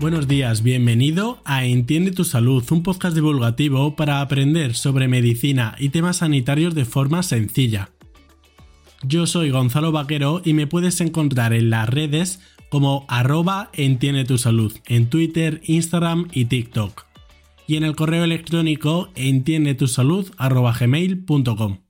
Buenos días, bienvenido a Entiende tu Salud, un podcast divulgativo para aprender sobre medicina y temas sanitarios de forma sencilla. Yo soy Gonzalo Vaquero y me puedes encontrar en las redes como arroba Entiende tu Salud, en Twitter, Instagram y TikTok. Y en el correo electrónico entiendetusalud.gmail.com.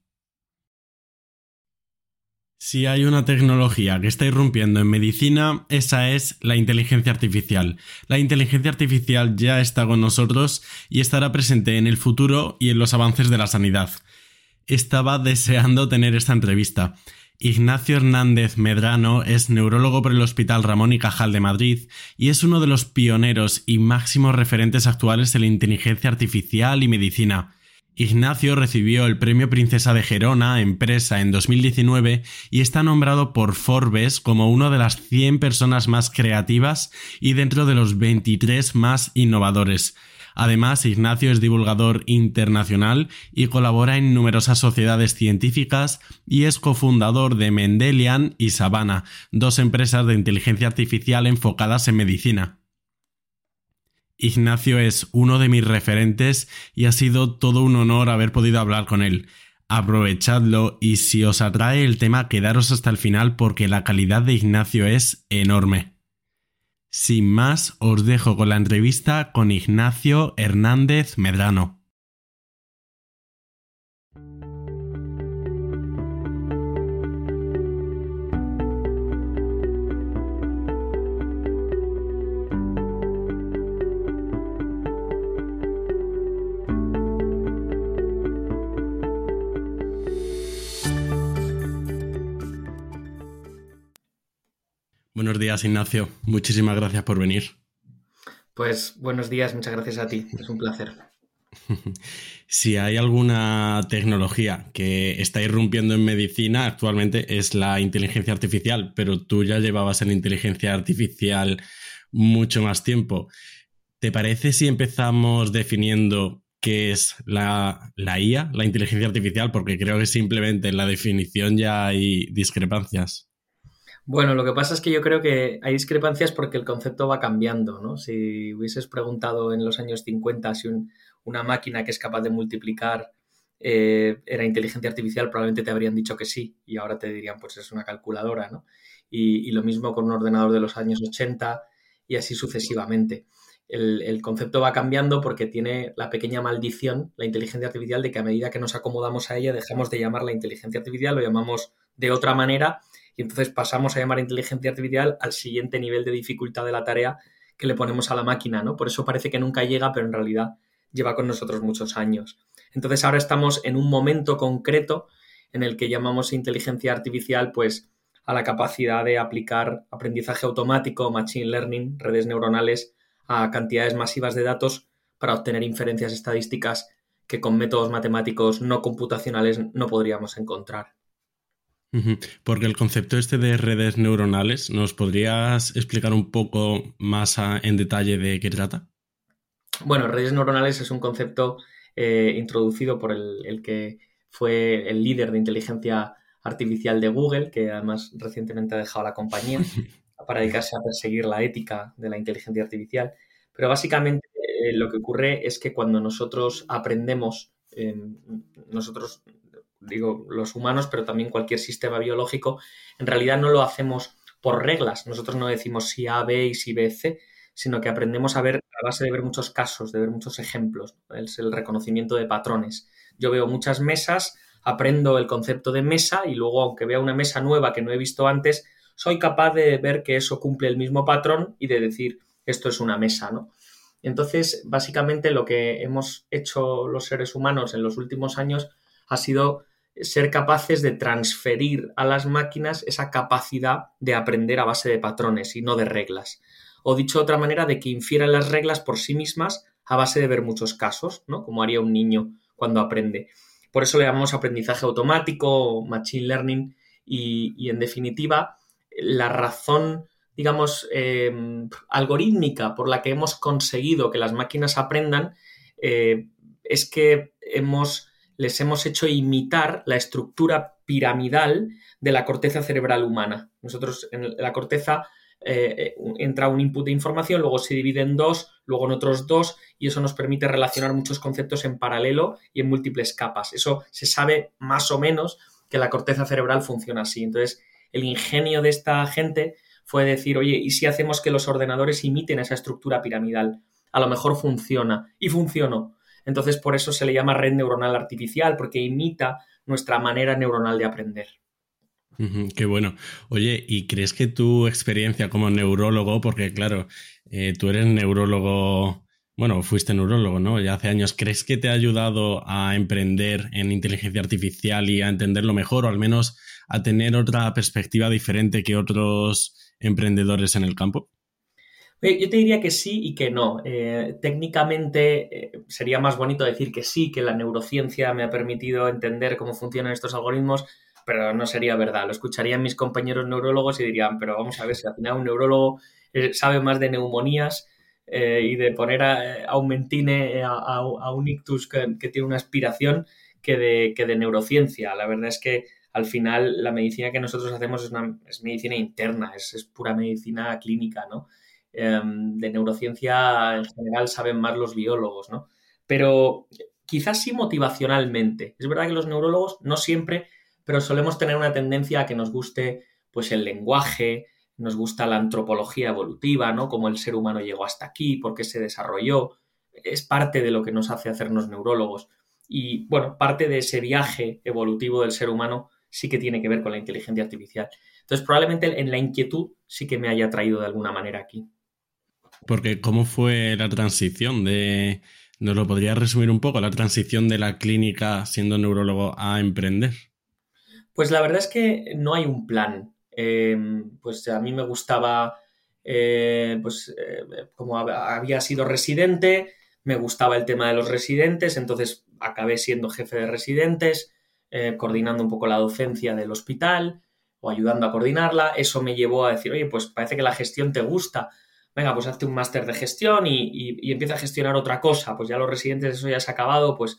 Si hay una tecnología que está irrumpiendo en medicina, esa es la inteligencia artificial. La inteligencia artificial ya está con nosotros y estará presente en el futuro y en los avances de la sanidad. Estaba deseando tener esta entrevista. Ignacio Hernández Medrano es neurólogo por el Hospital Ramón y Cajal de Madrid y es uno de los pioneros y máximos referentes actuales en la inteligencia artificial y medicina. Ignacio recibió el Premio Princesa de Gerona Empresa en 2019 y está nombrado por Forbes como una de las 100 personas más creativas y dentro de los 23 más innovadores. Además, Ignacio es divulgador internacional y colabora en numerosas sociedades científicas y es cofundador de Mendelian y Savannah, dos empresas de inteligencia artificial enfocadas en medicina. Ignacio es uno de mis referentes y ha sido todo un honor haber podido hablar con él. Aprovechadlo y si os atrae el tema quedaros hasta el final porque la calidad de Ignacio es enorme. Sin más, os dejo con la entrevista con Ignacio Hernández Medrano. Buenos días, Ignacio. Muchísimas gracias por venir. Pues buenos días, muchas gracias a ti. Es un placer. si hay alguna tecnología que está irrumpiendo en medicina actualmente es la inteligencia artificial, pero tú ya llevabas en inteligencia artificial mucho más tiempo. ¿Te parece si empezamos definiendo qué es la, la IA, la inteligencia artificial? Porque creo que simplemente en la definición ya hay discrepancias. Bueno, lo que pasa es que yo creo que hay discrepancias porque el concepto va cambiando, ¿no? Si hubieses preguntado en los años 50 si una máquina que es capaz de multiplicar eh, era inteligencia artificial, probablemente te habrían dicho que sí y ahora te dirían pues es una calculadora, ¿no? Y, lo mismo con un ordenador de los años 80 y así sucesivamente. El, el, concepto va cambiando porque tiene la pequeña maldición, la inteligencia artificial, de que a medida que nos acomodamos a ella dejamos de llamarla inteligencia artificial, lo llamamos de otra manera y entonces pasamos a llamar inteligencia artificial al siguiente nivel de dificultad de la tarea que le ponemos a la máquina, ¿no? Por eso parece que nunca llega, pero en realidad lleva con nosotros muchos años. Entonces ahora estamos en un momento concreto en el que llamamos inteligencia artificial, pues a la capacidad de aplicar aprendizaje automático, machine learning, redes neuronales a cantidades masivas de datos para obtener inferencias estadísticas que con métodos matemáticos no computacionales no podríamos encontrar. Porque el concepto este de redes neuronales, ¿nos podrías explicar un poco más en detalle de qué trata? Bueno, redes neuronales es un concepto eh, introducido por el, que fue el líder de inteligencia artificial de Google, que además recientemente ha dejado la compañía para dedicarse a perseguir la ética de la inteligencia artificial. Pero básicamente eh, lo que ocurre es que cuando nosotros aprendemos, nosotros digo los humanos, pero también cualquier sistema biológico, en realidad no lo hacemos por reglas. Nosotros no decimos si A, B y si B, C, sino que aprendemos a ver a base de ver muchos casos, de ver muchos ejemplos. Es el reconocimiento de patrones. Yo veo muchas mesas, aprendo el concepto de mesa y luego, aunque vea una mesa nueva que no he visto antes, soy capaz de ver que eso cumple el mismo patrón y de decir esto es una mesa, ¿no? Entonces, básicamente lo que hemos hecho los seres humanos en los últimos años ha sido ser capaces de transferir a las máquinas esa capacidad de aprender a base de patrones y no de reglas. O dicho de otra manera, de que infieran las reglas por sí mismas a base de ver muchos casos, ¿no? Como haría un niño cuando aprende. Por eso le llamamos aprendizaje automático, machine learning, y, en definitiva, la razón, digamos, em, algorítmica por la que hemos conseguido que las máquinas aprendan eh, es que hemos les hemos hecho imitar la estructura piramidal de la corteza cerebral humana. Nosotros en la corteza eh, eh, entra un input de información, luego se divide en dos, luego en otros dos, y eso nos permite relacionar muchos conceptos en paralelo y en múltiples capas. Eso se sabe más o menos que la corteza cerebral funciona así. Entonces, el ingenio de esta gente fue decir, oye, ¿y si hacemos que los ordenadores imiten esa estructura piramidal? A lo mejor funciona. Y funcionó. Entonces, por eso se le llama red neuronal artificial, porque imita nuestra manera neuronal de aprender. qué bueno. Oye, ¿y crees que tu experiencia como neurólogo, porque claro, eh, tú eres neurólogo, bueno, fuiste neurólogo, ¿no? Ya hace años, ¿crees que te ha ayudado a emprender en inteligencia artificial y a entenderlo mejor o al menos a tener otra perspectiva diferente que otros emprendedores en el campo? Yo te diría que sí y que no. Eh, técnicamente eh, sería más bonito decir que sí, que la neurociencia me ha permitido entender cómo funcionan estos algoritmos, pero no sería verdad. Lo escucharían mis compañeros neurólogos y dirían, pero vamos a ver si al final un neurólogo eh, sabe más de neumonías y de poner a, aumentine a, un ictus que, tiene una aspiración que de, que de neurociencia. La verdad es que al final la medicina que nosotros hacemos es, una, es medicina interna, es, es pura medicina clínica, ¿no? Em, de neurociencia en general saben más los biólogos, ¿no? Pero quizás sí motivacionalmente. Es verdad que los neurólogos no siempre, pero solemos tener una tendencia a que nos guste pues el lenguaje, nos gusta la antropología evolutiva, ¿no? Cómo el ser humano llegó hasta aquí, por qué se desarrolló. Es parte de lo que nos hace hacernos neurólogos. Y bueno, parte de ese viaje evolutivo del ser humano sí que tiene que ver con la inteligencia artificial. Entonces, probablemente en la inquietud sí que me haya traído de alguna manera aquí. Porque ¿cómo fue la transición de... ¿Nos lo podrías resumir un poco? La transición de la clínica siendo neurólogo a emprender. Pues la verdad es que no hay un plan. Em, pues a mí me gustaba, eh, pues eh, como había sido residente, me gustaba el tema de los residentes, entonces acabé siendo jefe de residentes, eh, coordinando un poco la docencia del hospital o ayudando a coordinarla. Eso me llevó a decir, oye, pues parece que la gestión te gusta venga, pues hazte un máster de gestión y, empieza a gestionar otra cosa, pues ya los residentes eso ya se ha acabado, pues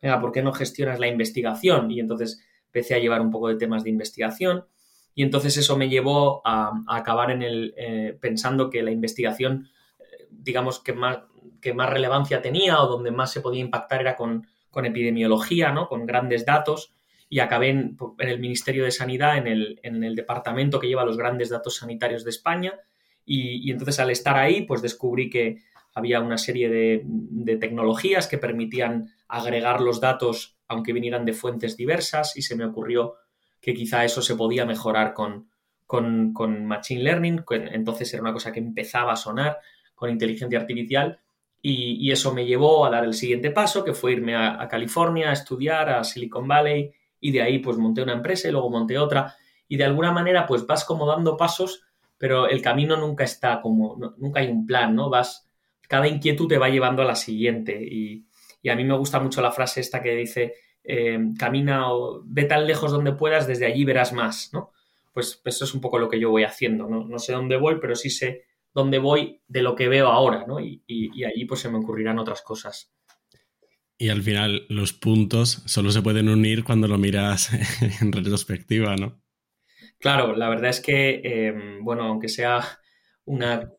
venga, ¿por qué no gestionas la investigación? Y entonces empecé a llevar un poco de temas de investigación y entonces eso me llevó a, acabar en el, eh, pensando que la investigación, eh, digamos, que más, que más relevancia tenía o donde más se podía impactar era con, epidemiología, ¿no? Con grandes datos y acabé en, el Ministerio de Sanidad, en el, en el departamento que lleva los grandes datos sanitarios de España y, entonces al estar ahí, pues descubrí que había una serie de, tecnologías que permitían agregar los datos aunque vinieran de fuentes diversas y se me ocurrió que quizá eso se podía mejorar con, con, Machine Learning, entonces era una cosa que empezaba a sonar con inteligencia artificial y, eso me llevó a dar el siguiente paso, que fue irme a, a, California a estudiar, a Silicon Valley y de ahí pues monté una empresa y luego monté otra y de alguna manera pues vas como dando pasos pero el camino nunca está como, nunca hay un plan, ¿no? Vas, cada inquietud te va llevando a la siguiente y, a mí me gusta mucho la frase esta que dice, eh, camina o ve tan lejos donde puedas, desde allí verás más, ¿no? Pues, pues, eso es un poco lo que yo voy haciendo, ¿no? No sé dónde voy, pero sí sé dónde voy de lo que veo ahora, ¿no? Y, y allí pues se me ocurrirán otras cosas. Y al final los puntos solo se pueden unir cuando lo miras en retrospectiva, ¿no? Claro, la verdad es que, em, bueno, aunque sea una,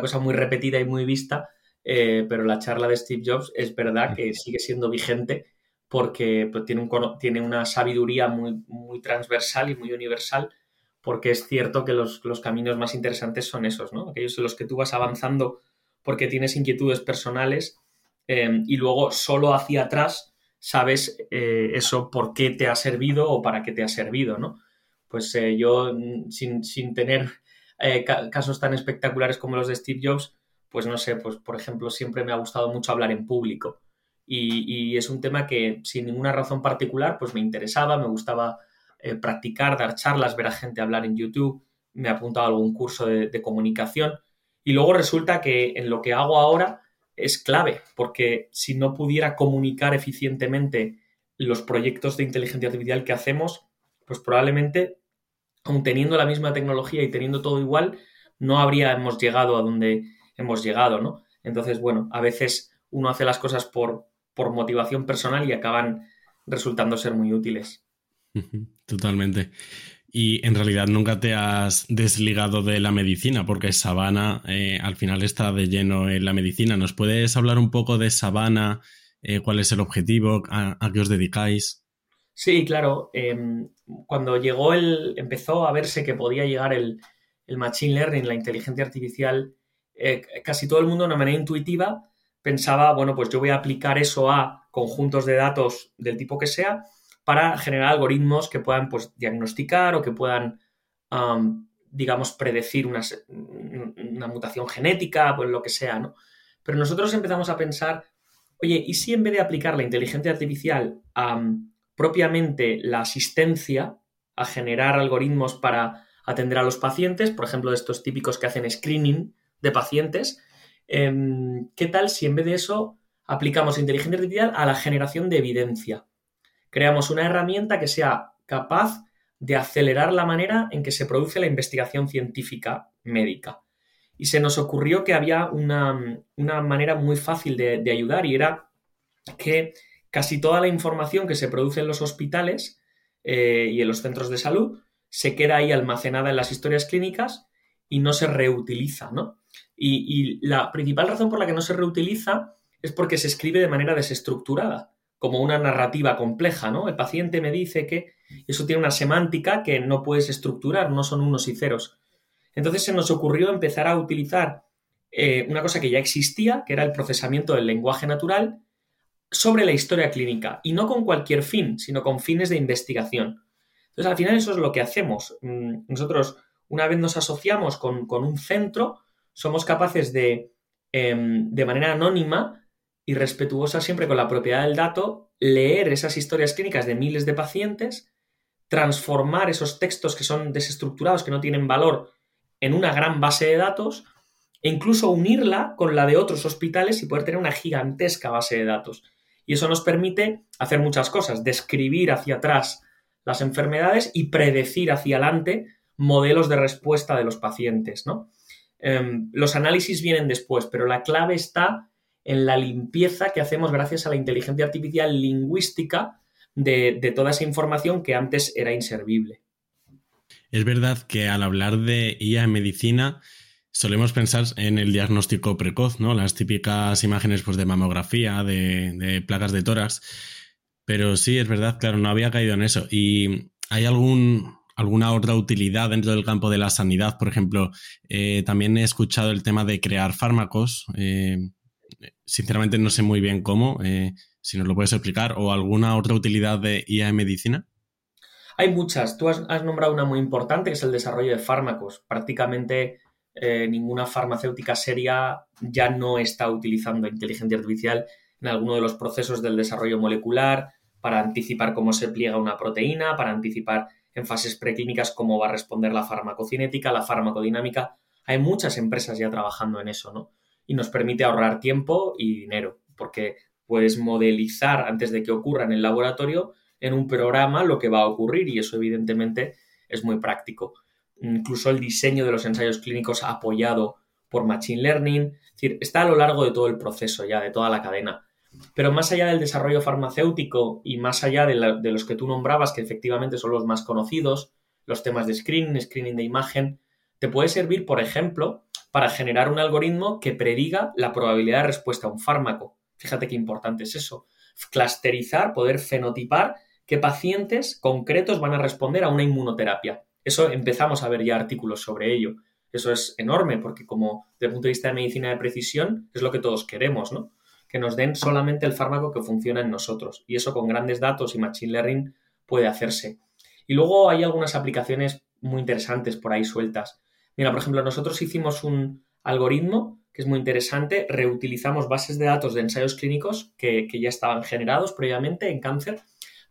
cosa muy repetida y muy vista, eh, pero la charla de Steve Jobs es verdad que sigue siendo vigente porque pues, tiene, un, tiene una sabiduría muy, muy transversal y muy universal, porque es cierto que los, caminos más interesantes son esos, ¿no? Aquellos en los que tú vas avanzando porque tienes inquietudes personales em, y luego solo hacia atrás sabes eh, eso por qué te ha servido o para qué te ha servido, ¿no? Pues eh, yo mm, sin, tener eh, casos tan espectaculares como los de Steve Jobs, pues no sé, pues por ejemplo siempre me ha gustado mucho hablar en público. Y, es un tema que sin ninguna razón particular pues me interesaba, me gustaba eh, practicar, dar charlas, ver a gente hablar en YouTube, me he apuntado a algún curso de, comunicación. Y luego resulta que en lo que hago ahora es clave, porque si no pudiera comunicar eficientemente los proyectos de inteligencia artificial que hacemos, pues probablemente, aun teniendo la misma tecnología y teniendo todo igual, no habríamos llegado a donde hemos llegado, ¿no? Entonces, bueno, a veces uno hace las cosas por, por motivación personal y acaban resultando ser muy útiles. Totalmente. Y en realidad nunca te has desligado de la medicina, porque Sabana eh, al final está de lleno en la medicina. ¿Nos puedes hablar un poco de Sabana? Eh, ¿Cuál es el objetivo? ¿A, qué os dedicáis? Sí, claro. Em, cuando llegó el. empezó a verse que podía llegar el, machine learning, la inteligencia artificial, eh, casi todo el mundo de una manera intuitiva pensaba, bueno, pues yo voy a aplicar eso a conjuntos de datos del tipo que sea para generar algoritmos que puedan pues, diagnosticar o que puedan, digamos, predecir una, una, mutación genética, pues lo que sea, ¿no? Pero nosotros empezamos a pensar, oye, ¿y si en vez de aplicar la inteligencia artificial a propiamente la asistencia, a generar algoritmos para atender a los pacientes, por ejemplo, de estos típicos que hacen screening de pacientes, em, ¿qué tal si en vez de eso aplicamos inteligencia artificial a la generación de evidencia? creamos una herramienta que sea capaz de acelerar la manera en que se produce la investigación científica médica. Y se nos ocurrió que había una, manera muy fácil de, ayudar y era que casi toda la información que se produce en los hospitales eh, y en los centros de salud se queda ahí almacenada en las historias clínicas y no se reutiliza, ¿no? y, la principal razón por la que no se reutiliza es porque se escribe de manera desestructurada como una narrativa compleja, ¿no? El paciente me dice que eso tiene una semántica que no puedes estructurar, no son unos y ceros. Entonces se nos ocurrió empezar a utilizar eh, una cosa que ya existía, que era el procesamiento del lenguaje natural, sobre la historia clínica, y no con cualquier fin, sino con fines de investigación. Entonces, al final eso es lo que hacemos. Mm, nosotros, una vez nos asociamos con, un centro, somos capaces de, em, de manera anónima, y respetuosa siempre con la propiedad del dato, leer esas historias clínicas de miles de pacientes, transformar esos textos que son desestructurados, que no tienen valor, en una gran base de datos e incluso unirla con la de otros hospitales y poder tener una gigantesca base de datos. Y eso nos permite hacer muchas cosas, describir hacia atrás las enfermedades y predecir hacia adelante modelos de respuesta de los pacientes. ¿no? Em, los análisis vienen después, pero la clave está en la limpieza que hacemos gracias a la inteligencia artificial lingüística de, toda esa información que antes era inservible. Es verdad que al hablar de IA en medicina solemos pensar en el diagnóstico precoz, ¿no? Las típicas imágenes pues, de mamografía, de, placas de tórax. Pero sí, es verdad, claro, no había caído en eso. ¿Y hay algún, alguna otra utilidad dentro del campo de la sanidad? Por ejemplo, eh, también he escuchado el tema de crear fármacos. Eh, sinceramente no sé muy bien cómo, eh, si nos lo puedes explicar, o alguna otra utilidad de IA en medicina. Hay muchas. Tú has, nombrado una muy importante, que es el desarrollo de fármacos. Prácticamente eh, ninguna farmacéutica seria ya no está utilizando inteligencia artificial en alguno de los procesos del desarrollo molecular para anticipar cómo se pliega una proteína, para anticipar en fases preclínicas cómo va a responder la farmacocinética, la farmacodinámica. Hay muchas empresas ya trabajando en eso, ¿no? y nos permite ahorrar tiempo y dinero, porque puedes modelizar antes de que ocurra en el laboratorio en un programa lo que va a ocurrir y eso evidentemente es muy práctico. Incluso el diseño de los ensayos clínicos apoyado por Machine Learning, es decir, está a lo largo de todo el proceso ya, de toda la cadena. Pero más allá del desarrollo farmacéutico y más allá de, de los que tú nombrabas, que efectivamente son los más conocidos, los temas de screening, screening de imagen, te puede servir, por ejemplo, para generar un algoritmo que prediga la probabilidad de respuesta a un fármaco. Fíjate qué importante es eso. Clusterizar, poder fenotipar qué pacientes concretos van a responder a una inmunoterapia. Eso empezamos a ver ya artículos sobre ello. Eso es enorme porque como desde el punto de vista de medicina de precisión es lo que todos queremos, ¿no? Que nos den solamente el fármaco que funciona en nosotros. Y eso con grandes datos y machine learning puede hacerse. Y luego hay algunas aplicaciones muy interesantes por ahí sueltas. Mira, por ejemplo, nosotros hicimos un algoritmo que es muy interesante, reutilizamos bases de datos de ensayos clínicos que, ya estaban generados previamente en cáncer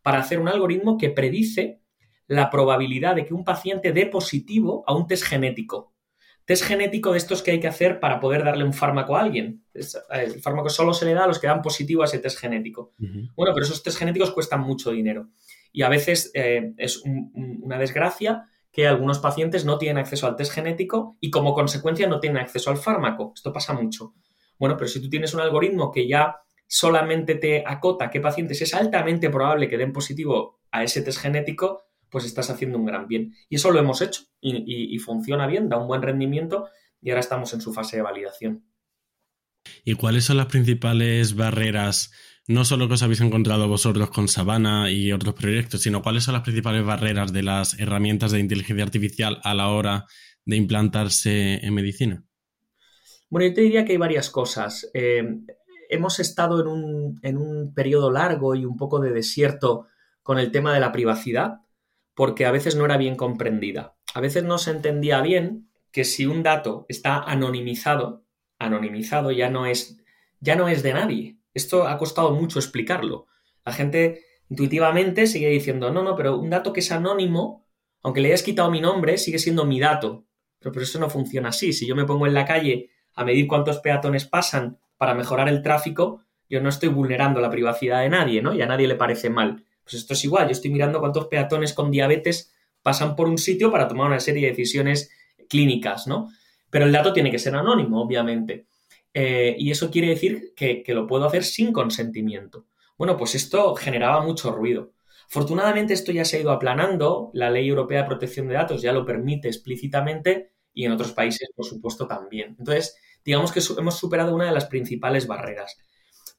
para hacer un algoritmo que predice la probabilidad de que un paciente dé positivo a un test genético. Test genético de estos que hay que hacer para poder darle un fármaco a alguien. El fármaco solo se le da a los que dan positivo a ese test genético. Bueno, pero esos test genéticos cuestan mucho dinero. Y a veces eh, es una desgracia que algunos pacientes no tienen acceso al test genético y como consecuencia no tienen acceso al fármaco. Esto pasa mucho. Bueno, pero si tú tienes un algoritmo que ya solamente te acota qué pacientes es altamente probable que den positivo a ese test genético, pues estás haciendo un gran bien. Y eso lo hemos hecho y, y funciona bien, da un buen rendimiento y ahora estamos en su fase de validación. ¿Y cuáles son las principales barreras no solo que os habéis encontrado vosotros con Sabana y otros proyectos, sino cuáles son las principales barreras de las herramientas de inteligencia artificial a la hora de implantarse en medicina. Bueno, yo te diría que hay varias cosas. Eh, hemos estado en un, en un periodo largo y un poco de desierto con el tema de la privacidad, porque a veces no era bien comprendida. A veces no se entendía bien que si un dato está anonimizado, anonimizado ya no es, ya no es de nadie. Esto ha costado mucho explicarlo. La gente intuitivamente sigue diciendo, no, no, pero un dato que es anónimo, aunque le hayas quitado mi nombre, sigue siendo mi dato. Pero, pero eso no funciona así. Si yo me pongo en la calle a medir cuántos peatones pasan para mejorar el tráfico, yo no estoy vulnerando la privacidad de nadie, ¿no? Y a nadie le parece mal. Pues esto es igual, yo estoy mirando cuántos peatones con diabetes pasan por un sitio para tomar una serie de decisiones clínicas, ¿no? Pero el dato tiene que ser anónimo, obviamente. Eh, y eso quiere decir que, lo puedo hacer sin consentimiento. Bueno, pues esto generaba mucho ruido. Afortunadamente esto ya se ha ido aplanando, la Ley Europea de Protección de Datos ya lo permite explícitamente y en otros países, por supuesto, también. Entonces, digamos que hemos superado una de las principales barreras.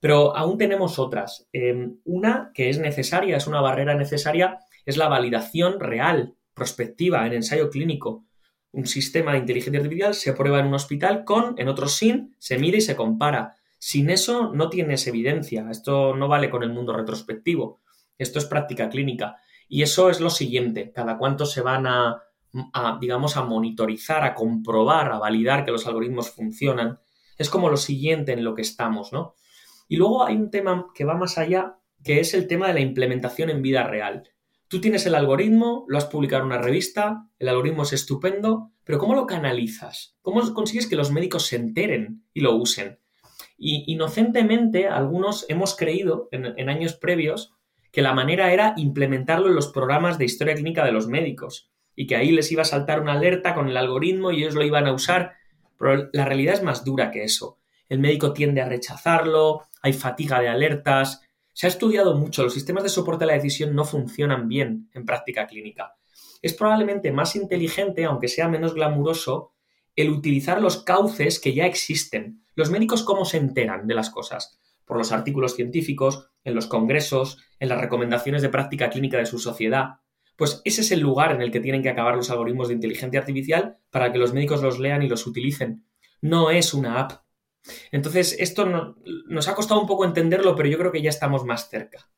Pero aún tenemos otras. Em, una que es necesaria, es una barrera necesaria, es la validación real, prospectiva, en ensayo clínico un sistema de inteligencia artificial se prueba en un hospital con, en otro sin, se mide y se compara. Sin eso no tienes evidencia. Esto no vale con el mundo retrospectivo. Esto es práctica clínica. Y eso es lo siguiente. Cada cuánto se van a, digamos, a monitorizar, a comprobar, a validar que los algoritmos funcionan. Es como lo siguiente en lo que estamos, ¿no? Y luego hay un tema que va más allá, que es el tema de la implementación en vida real. Tú tienes el algoritmo, lo has publicado en una revista, el algoritmo es estupendo, pero ¿cómo lo canalizas? ¿Cómo consigues que los médicos se enteren y lo usen? Y inocentemente, algunos hemos creído en, años previos que la manera era implementarlo en los programas de historia clínica de los médicos y que ahí les iba a saltar una alerta con el algoritmo y ellos lo iban a usar. Pero la realidad es más dura que eso. El médico tiende a rechazarlo, hay fatiga de alertas, se ha estudiado mucho, los sistemas de soporte a la decisión no funcionan bien en práctica clínica. Es probablemente más inteligente, aunque sea menos glamuroso, el utilizar los cauces que ya existen. Los médicos cómo se enteran de las cosas? Por los artículos científicos, en los congresos, en las recomendaciones de práctica clínica de su sociedad. Pues ese es el lugar en el que tienen que acabar los algoritmos de inteligencia artificial para que los médicos los lean y los utilicen. No es una app entonces, esto nos ha costado un poco entenderlo, pero yo creo que ya estamos más cerca.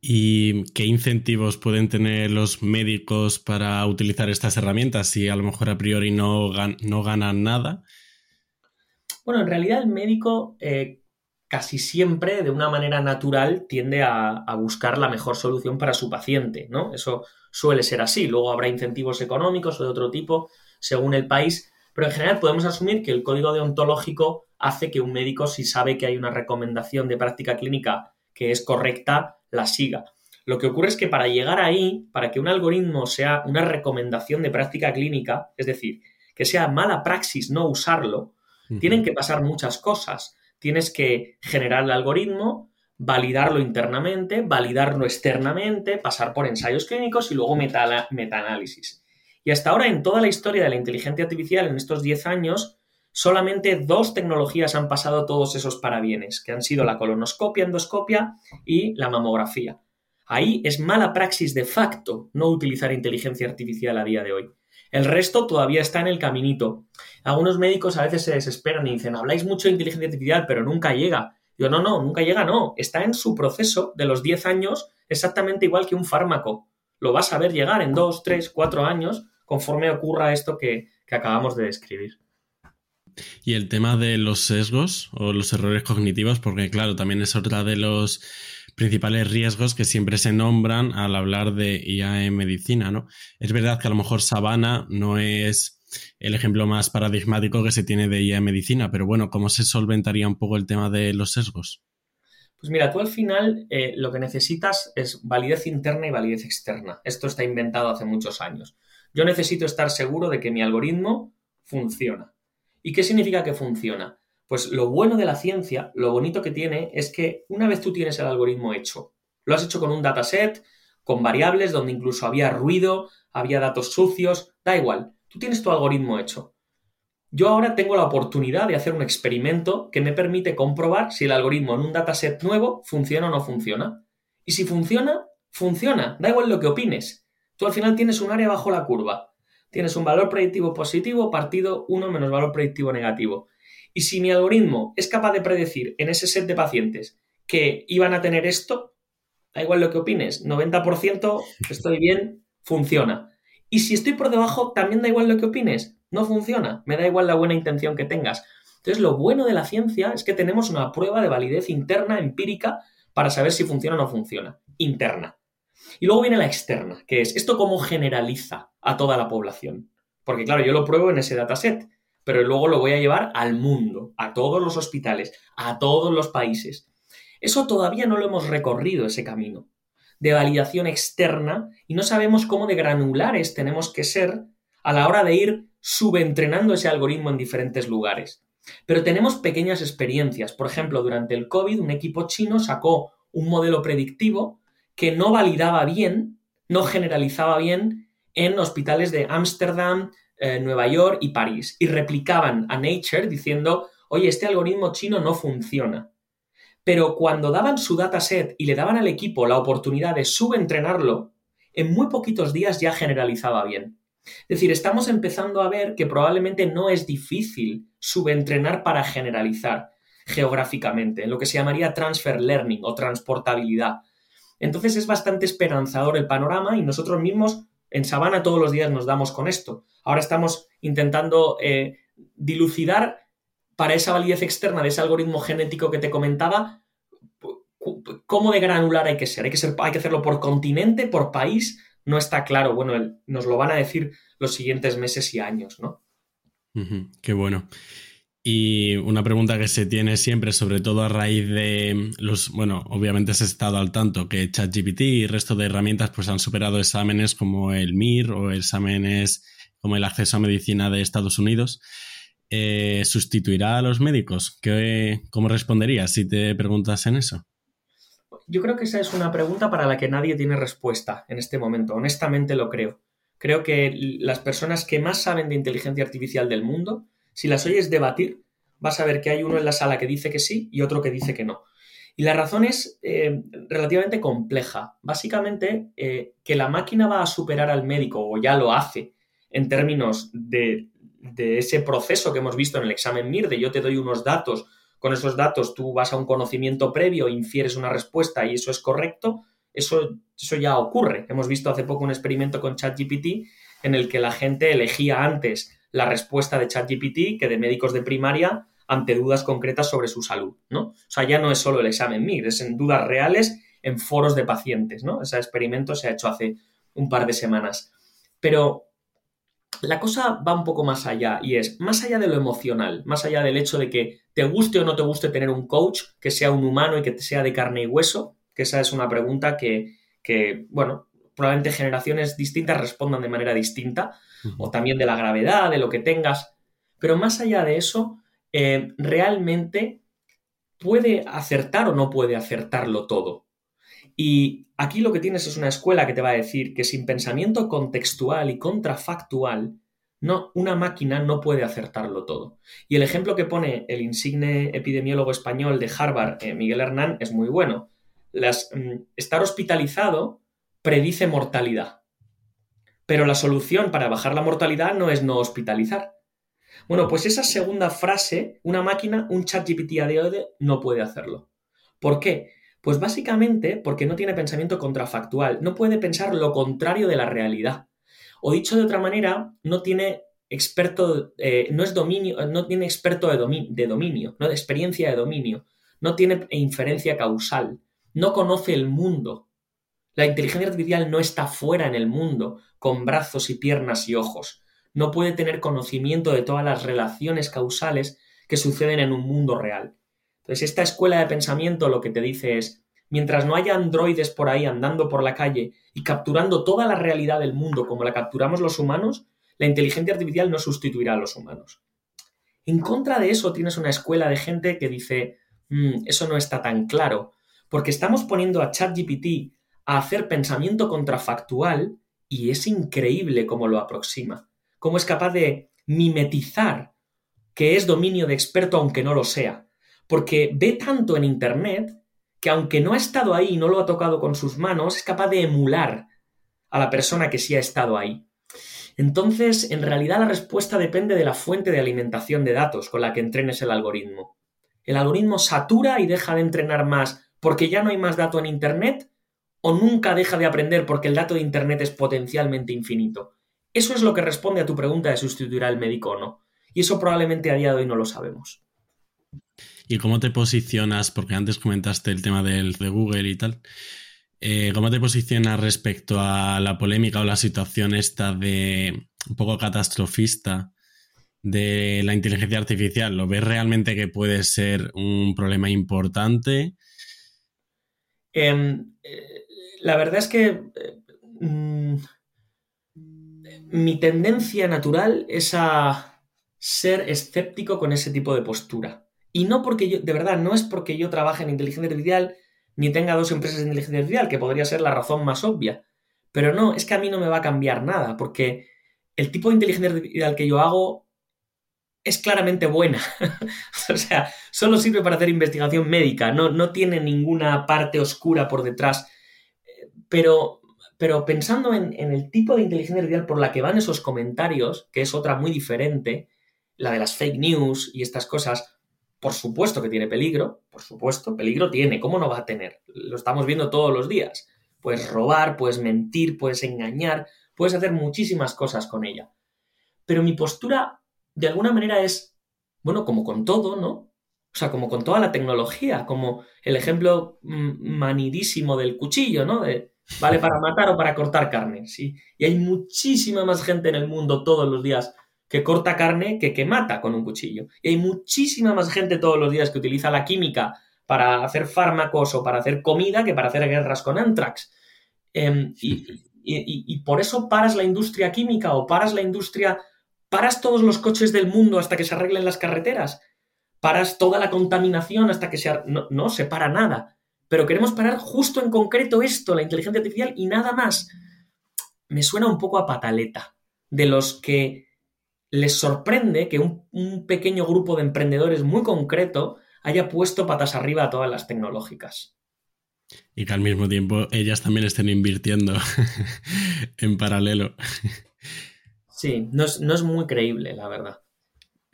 ¿Y qué incentivos pueden tener los médicos para utilizar estas herramientas si a lo mejor a priori no, no ganan nada? Bueno, en realidad el médico eh, casi siempre, de una manera natural, tiende a, a, buscar la mejor solución para su paciente, ¿no? Eso suele ser así. Luego habrá incentivos económicos o de otro tipo, según el país, pero en general podemos asumir que el código deontológico hace que un médico, si sabe que hay una recomendación de práctica clínica que es correcta, la siga. Lo que ocurre es que para llegar ahí, para que un algoritmo sea una recomendación de práctica clínica, es decir, que sea mala praxis no usarlo, tienen que pasar muchas cosas. Tienes que generar el algoritmo, validarlo internamente, validarlo externamente, pasar por ensayos clínicos y luego meta metaanálisis. Y hasta ahora en toda la historia de la inteligencia artificial, en estos 10 años, solamente dos tecnologías han pasado todos esos parabienes, que han sido la colonoscopia, endoscopia y la mamografía. Ahí es mala praxis de facto no utilizar inteligencia artificial a día de hoy. El resto todavía está en el caminito. Algunos médicos a veces se desesperan y dicen, habláis mucho de inteligencia artificial, pero nunca llega. Yo, no, no, nunca llega, no. Está en su proceso de los 10 años exactamente igual que un fármaco. Lo vas a ver llegar en 2, 3, 4 años conforme ocurra esto que, acabamos de describir. Y el tema de los sesgos o los errores cognitivos, porque claro, también es otra de los principales riesgos que siempre se nombran al hablar de IA en medicina, ¿no? Es verdad que a lo mejor Sabana no es el ejemplo más paradigmático que se tiene de IA en medicina, pero bueno, ¿cómo se solventaría un poco el tema de los sesgos? Pues mira, tú al final eh, lo que necesitas es validez interna y validez externa. Esto está inventado hace muchos años. Yo necesito estar seguro de que mi algoritmo funciona. ¿Y qué significa que funciona? Pues lo bueno de la ciencia, lo bonito que tiene, es que una vez tú tienes el algoritmo hecho, lo has hecho con un dataset, con variables donde incluso había ruido, había datos sucios, da igual, tú tienes tu algoritmo hecho. Yo ahora tengo la oportunidad de hacer un experimento que me permite comprobar si el algoritmo en un dataset nuevo funciona o no funciona. Y si funciona, funciona, da igual lo que opines. Tú al final tienes un área bajo la curva. Tienes un valor predictivo positivo partido 1 menos valor predictivo negativo. Y si mi algoritmo es capaz de predecir en ese set de pacientes que iban a tener esto, da igual lo que opines, 90% estoy bien, funciona. Y si estoy por debajo, también da igual lo que opines, no funciona, me da igual la buena intención que tengas. Entonces, lo bueno de la ciencia es que tenemos una prueba de validez interna, empírica, para saber si funciona o no funciona. Interna. Y luego viene la externa, que es esto cómo generaliza a toda la población. Porque claro, yo lo pruebo en ese dataset, pero luego lo voy a llevar al mundo, a todos los hospitales, a todos los países. Eso todavía no lo hemos recorrido, ese camino de validación externa, y no sabemos cómo de granulares tenemos que ser a la hora de ir subentrenando ese algoritmo en diferentes lugares. Pero tenemos pequeñas experiencias. Por ejemplo, durante el COVID, un equipo chino sacó un modelo predictivo que no validaba bien, no generalizaba bien en hospitales de Ámsterdam, eh, Nueva York y París. Y replicaban a Nature diciendo, oye, este algoritmo chino no funciona. Pero cuando daban su dataset y le daban al equipo la oportunidad de subentrenarlo, en muy poquitos días ya generalizaba bien. Es decir, estamos empezando a ver que probablemente no es difícil subentrenar para generalizar geográficamente, en lo que se llamaría transfer learning o transportabilidad. Entonces es bastante esperanzador el panorama y nosotros mismos en Sabana todos los días nos damos con esto. Ahora estamos intentando eh, dilucidar para esa validez externa de ese algoritmo genético que te comentaba, ¿cómo de granular hay que ser? Hay que, ser, hay que hacerlo por continente, por país, no está claro. Bueno, nos lo van a decir los siguientes meses y años, ¿no? qué bueno. Y una pregunta que se tiene siempre, sobre todo a raíz de los, bueno, obviamente has estado al tanto que ChatGPT y resto de herramientas pues han superado exámenes como el MIR o exámenes como el acceso a medicina de Estados Unidos. Eh, ¿sustituirá a los médicos? ¿Qué, ¿Cómo responderías si te preguntas en eso? Yo creo que esa es una pregunta para la que nadie tiene respuesta en este momento. Honestamente lo creo. Creo que las personas que más saben de inteligencia artificial del mundo, si las oyes debatir, vas a ver que hay uno en la sala que dice que sí y otro que dice que no. Y la razón es eh, relativamente compleja. Básicamente, eh, que la máquina va a superar al médico, o ya lo hace, en términos de de ese proceso que hemos visto en el examen MIR, de yo te doy unos datos, con esos datos tú vas a un conocimiento previo, infieres una respuesta y eso es correcto, eso, eso ya ocurre. Hemos visto hace poco un experimento con ChatGPT en el que la gente elegía antes la respuesta de ChatGPT que de médicos de primaria ante dudas concretas sobre su salud, ¿no? O sea, ya no es solo el examen MIR, es en dudas reales en foros de pacientes, ¿no? Ese experimento se ha hecho hace un par de semanas. Pero la cosa va un poco más allá y es más allá de lo emocional, más allá del hecho de que te guste o no te guste tener un coach que sea un humano y que sea de carne y hueso, que esa es una pregunta que, bueno, probablemente generaciones distintas respondan de manera distinta, o también de la gravedad, de lo que tengas, pero más allá de eso, eh, realmente puede acertar o no puede acertarlo todo. Y aquí lo que tienes es una escuela que te va a decir que sin pensamiento contextual y contrafactual, no, una máquina no puede acertarlo todo. Y el ejemplo que pone el insigne epidemiólogo español de Harvard, eh, Miguel Hernán, es muy bueno. Mm, estar hospitalizado predice mortalidad. Pero la solución para bajar la mortalidad no es no hospitalizar. Bueno, pues esa segunda frase, una máquina, un chat GPT a de hoy no puede hacerlo. ¿Por qué? Pues básicamente porque no tiene pensamiento contrafactual, no puede pensar lo contrario de la realidad. O dicho de otra manera, no tiene experto, eh, no es dominio, no tiene experto de, de dominio, no de experiencia de dominio, no tiene inferencia causal, no conoce el mundo. La inteligencia artificial no está fuera en el mundo, con brazos y piernas y ojos. No puede tener conocimiento de todas las relaciones causales que suceden en un mundo real. Entonces, esta escuela de pensamiento lo que te dice es, mientras no haya androides por ahí andando por la calle y capturando toda la realidad del mundo como la capturamos los humanos, la inteligencia artificial no sustituirá a los humanos. En contra de eso tienes una escuela de gente que dice, mm, eso no está tan claro, porque estamos poniendo a ChatGPT a hacer pensamiento contrafactual y es increíble cómo lo aproxima, cómo es capaz de mimetizar que es dominio de experto aunque no lo sea, porque ve tanto en Internet que aunque no ha estado ahí y no lo ha tocado con sus manos, es capaz de emular a la persona que sí ha estado ahí. Entonces, en realidad la respuesta depende de la fuente de alimentación de datos con la que entrenes el algoritmo. ¿El algoritmo satura y deja de entrenar más porque ya no hay más dato en Internet? ¿O nunca deja de aprender porque el dato de Internet es potencialmente infinito? Eso es lo que responde a tu pregunta de sustituir al médico o no. Y eso probablemente a día de hoy no lo sabemos. ¿Y cómo te posicionas? Porque antes comentaste el tema de Google y tal. Eh, ¿Cómo te posicionas respecto a la polémica o la situación esta de un poco catastrofista de la inteligencia artificial? ¿Lo ves realmente que puede ser un problema importante? Em, eh, la verdad es que eh, mm, mi tendencia natural es a ser escéptico con ese tipo de postura. Y no porque yo, de verdad, no es porque yo trabaje en inteligencia artificial ni tenga dos empresas de inteligencia artificial, que podría ser la razón más obvia. Pero no, es que a mí no me va a cambiar nada, porque el tipo de inteligencia artificial que yo hago es claramente buena. o sea, solo sirve para hacer investigación médica, no, no tiene ninguna parte oscura por detrás. Pero, pero pensando en, en, el tipo de inteligencia artificial por la que van esos comentarios, que es otra muy diferente, la de las fake news y estas cosas, por supuesto que tiene peligro, por supuesto, peligro tiene, ¿cómo no va a tener? Lo estamos viendo todos los días. Puedes robar, puedes mentir, puedes engañar, puedes hacer muchísimas cosas con ella. Pero mi postura, de alguna manera, es, bueno, como con todo, ¿no? O sea, como con toda la tecnología, como el ejemplo mm, manidísimo del cuchillo, ¿no? Vale para matar o para cortar carne, ¿sí? Y hay muchísima más gente en el mundo todos los días que corta carne que que mata con un cuchillo. Y hay muchísima más gente todos los días que utiliza la química para hacer fármacos o para hacer comida que para hacer guerras con anthrax. Em, y, por eso paras la industria química o paras la industria, paras todos los coches del mundo hasta que se arreglen las carreteras, paras toda la contaminación hasta que se... No, no se para nada. Pero queremos parar justo en concreto esto, la inteligencia artificial y nada más. Me suena un poco a pataleta, de los que les sorprende que un, pequeño grupo de emprendedores muy concreto haya puesto patas arriba a todas las tecnológicas. Y que al mismo tiempo ellas también estén invirtiendo en paralelo. Sí, no es, muy creíble, la verdad.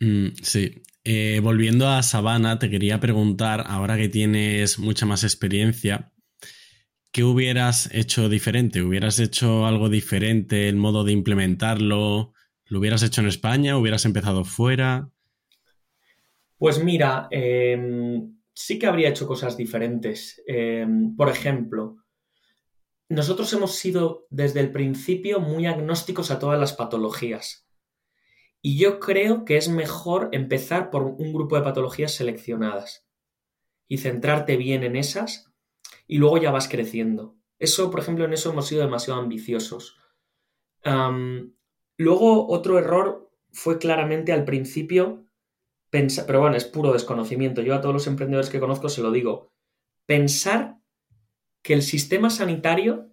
Mm, sí. Eh, volviendo a Sabana, te quería preguntar, ahora que tienes mucha más experiencia, ¿qué hubieras hecho diferente? ¿Hubieras hecho algo diferente, el modo de implementarlo? ¿Lo hubieras hecho en España? ¿Hubieras empezado fuera? Pues mira, em, sí que habría hecho cosas diferentes. Em, por ejemplo, nosotros hemos sido desde el principio muy agnósticos a todas las patologías. Y yo creo que es mejor empezar por un grupo de patologías seleccionadas y centrarte bien en esas y luego ya vas creciendo. Eso, por ejemplo, en eso hemos sido demasiado ambiciosos. Luego, otro error fue claramente al principio pensar, pero bueno, es puro desconocimiento. Yo a todos los emprendedores que conozco se lo digo. Pensar que el sistema sanitario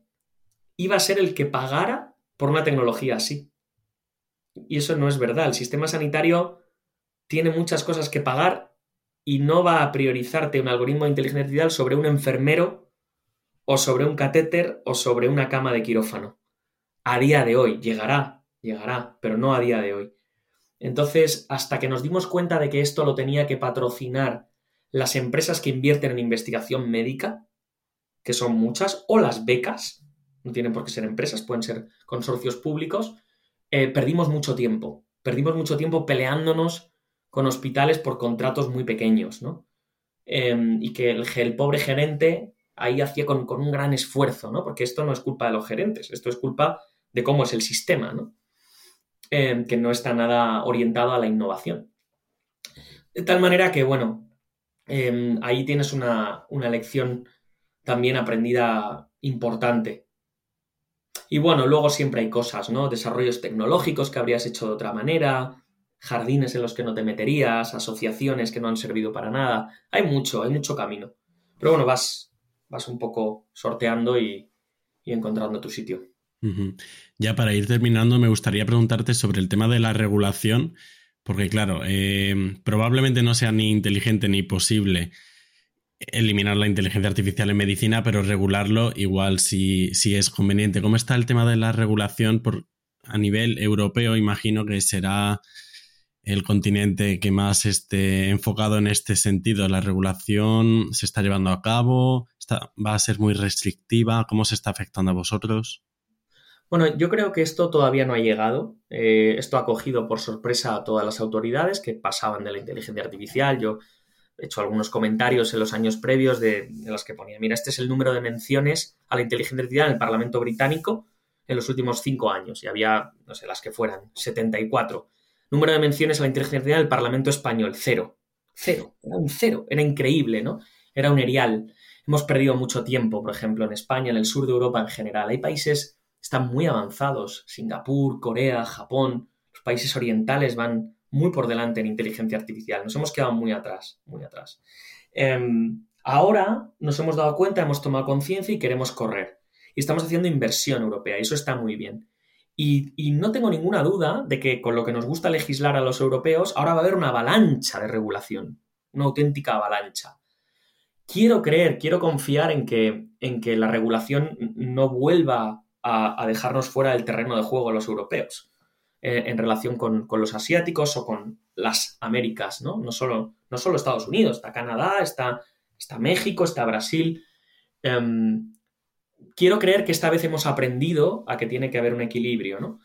iba a ser el que pagara por una tecnología así. Y eso no es verdad. El sistema sanitario tiene muchas cosas que pagar y no va a priorizarte un algoritmo de inteligencia artificial sobre un enfermero o sobre un catéter o sobre una cama de quirófano. A día de hoy llegará, llegará, pero no a día de hoy. Entonces, hasta que nos dimos cuenta de que esto lo tenía que patrocinar las empresas que invierten en investigación médica, que son muchas, o las becas, no tienen por qué ser empresas, pueden ser consorcios públicos, eh, perdimos mucho tiempo. perdimos mucho tiempo peleándonos con hospitales por contratos muy pequeños, ¿no? Em, y que el, pobre gerente ahí hacía con, un gran esfuerzo, ¿no? Porque esto no es culpa de los gerentes, esto es culpa de cómo es el sistema, ¿no? Em, que no está nada orientado a la innovación. De tal manera que, bueno, em, ahí tienes una, una lección también aprendida importante. Y bueno, luego siempre hay cosas, ¿no? Desarrollos tecnológicos que habrías hecho de otra manera, jardines en los que no te meterías, asociaciones que no han servido para nada. Hay mucho, hay mucho camino. Pero bueno, vas, vas un poco sorteando y, encontrando tu sitio. Ya para ir terminando, me gustaría preguntarte sobre el tema de la regulación, porque claro, eh, probablemente no sea ni inteligente ni posible eliminar la inteligencia artificial en medicina, pero regularlo igual si, si es conveniente. ¿Cómo está el tema de la regulación por, a nivel europeo? Imagino que será el continente que más esté enfocado en este sentido. ¿La regulación se está llevando a cabo? ¿Va a ser muy restrictiva? ¿Cómo se está afectando a vosotros? Bueno, yo creo que esto todavía no ha llegado. Eh, esto ha cogido por sorpresa a todas las autoridades que pasaban de la inteligencia artificial. Yo he hecho algunos comentarios en los años previos de, los que ponía, mira, este es el número de menciones a la inteligencia artificial en el Parlamento británico en los últimos cinco años y había, no sé, las que fueran, 74. Número de menciones a la inteligencia artificial en el Parlamento español, cero. Cero, era un cero, era increíble, ¿no? Era un erial. Hemos perdido mucho tiempo, por ejemplo, en España, en el sur de Europa en general. Hay países están muy avanzados, Singapur, Corea, Japón, los países orientales van muy por delante en inteligencia artificial. Nos hemos quedado muy atrás, muy atrás. Em, ahora nos hemos dado cuenta, hemos tomado conciencia y queremos correr. Y estamos haciendo inversión europea y eso está muy bien. Y, y, no tengo ninguna duda de que con lo que nos gusta legislar a los europeos, ahora va a haber una avalancha de regulación, una auténtica avalancha. Quiero creer, quiero confiar en que, en que la regulación no vuelva a, dejarnos fuera del terreno de juego a los europeos. Eh, en relación con, los asiáticos o con las Américas, ¿no? No solo, no solo Estados Unidos, está Canadá, está, está México, está Brasil. Em, quiero creer que esta vez hemos aprendido a que tiene que haber un equilibrio, ¿no?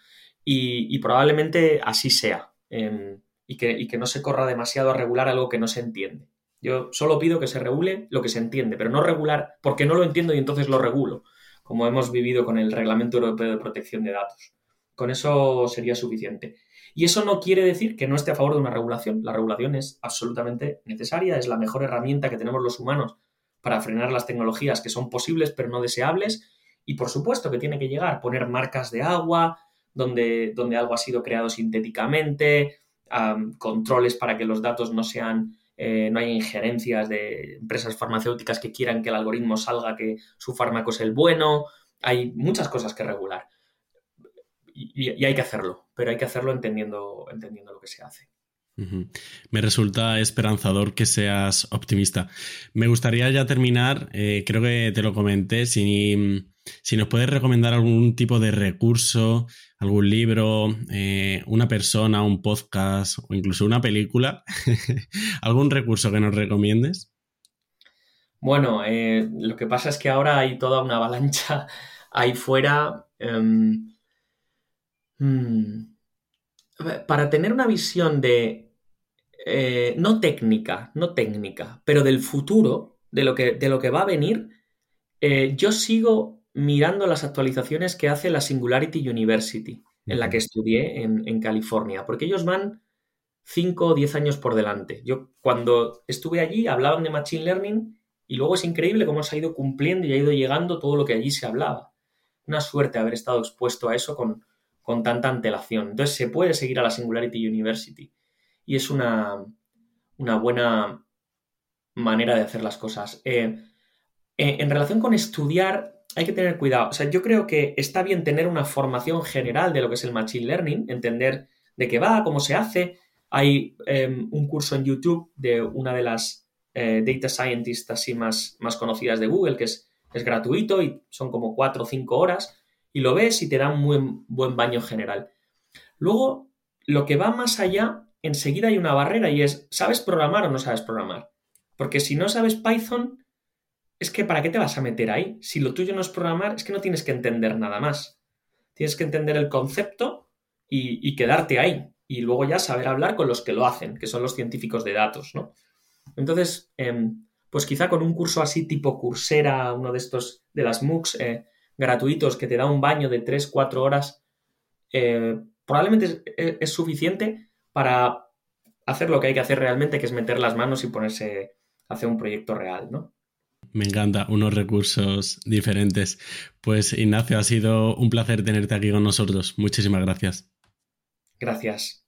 Y, probablemente así sea. Em, y, que, y que no se corra demasiado a regular algo que no se entiende. Yo solo pido que se regule lo que se entiende, pero no regular porque no lo entiendo y entonces lo regulo, como hemos vivido con el Reglamento Europeo de Protección de Datos. Con eso sería suficiente. Y eso no quiere decir que no esté a favor de una regulación. La regulación es absolutamente necesaria, es la mejor herramienta que tenemos los humanos para frenar las tecnologías que son posibles pero no deseables. Y por supuesto que tiene que llegar, poner marcas de agua, donde, donde algo ha sido creado sintéticamente, controles para que los datos no sean, eh, no haya injerencias de empresas farmacéuticas que quieran que el algoritmo salga que su fármaco es el bueno. Hay muchas cosas que regular y, hay que hacerlo, pero hay que hacerlo entendiendo, entendiendo lo que se hace. Me resulta esperanzador que seas optimista. Me gustaría ya terminar, eh, creo que te lo comenté, si, si, nos puedes recomendar algún tipo de recurso, algún libro, eh, una persona, un podcast o incluso una película, algún recurso que nos recomiendes. Bueno, eh, lo que pasa es que ahora hay toda una avalancha ahí fuera. Em, Hmm. Para tener una visión de, eh, no técnica, no técnica, pero del futuro, de lo que, de lo que va a venir, yo sigo mirando las actualizaciones que hace la Singularity University, en la que estudié en, California, porque ellos van 5 o 10 años por delante. Yo cuando estuve allí hablaban de Machine Learning y luego es increíble cómo se ha ido cumpliendo y ha ido llegando todo lo que allí se hablaba. Una suerte haber estado expuesto a eso con, con tanta antelación. Entonces se puede seguir a la Singularity University y es una, una buena manera de hacer las cosas. Eh, eh, en relación con estudiar, hay que tener cuidado. O sea, yo creo que está bien tener una formación general de lo que es el Machine Learning, entender de qué va, cómo se hace. Hay em, un curso en YouTube de una de las eh, data scientists así más, más conocidas de Google, que es, es gratuito y son como cuatro o cinco horas y lo ves y te da un buen baño general. Luego, lo que va más allá, enseguida hay una barrera y es, ¿sabes programar o no sabes programar? Porque si no sabes Python, es que ¿para qué te vas a meter ahí? Si lo tuyo no es programar, es que no tienes que entender nada más. Tienes que entender el concepto y, quedarte ahí. y luego ya saber hablar con los que lo hacen, que son los científicos de datos, ¿no? Entonces, em, pues quizá con un curso así tipo Coursera, uno de estos de las MOOCs eh, gratuitos que te da un baño de 3-4 horas, eh, probablemente es, suficiente para hacer lo que hay que hacer realmente, que es meter las manos y ponerse a hacer un proyecto real, ¿no? Me encanta, unos recursos diferentes. Pues Ignacio, ha sido un placer tenerte aquí con nosotros. Muchísimas gracias. Gracias.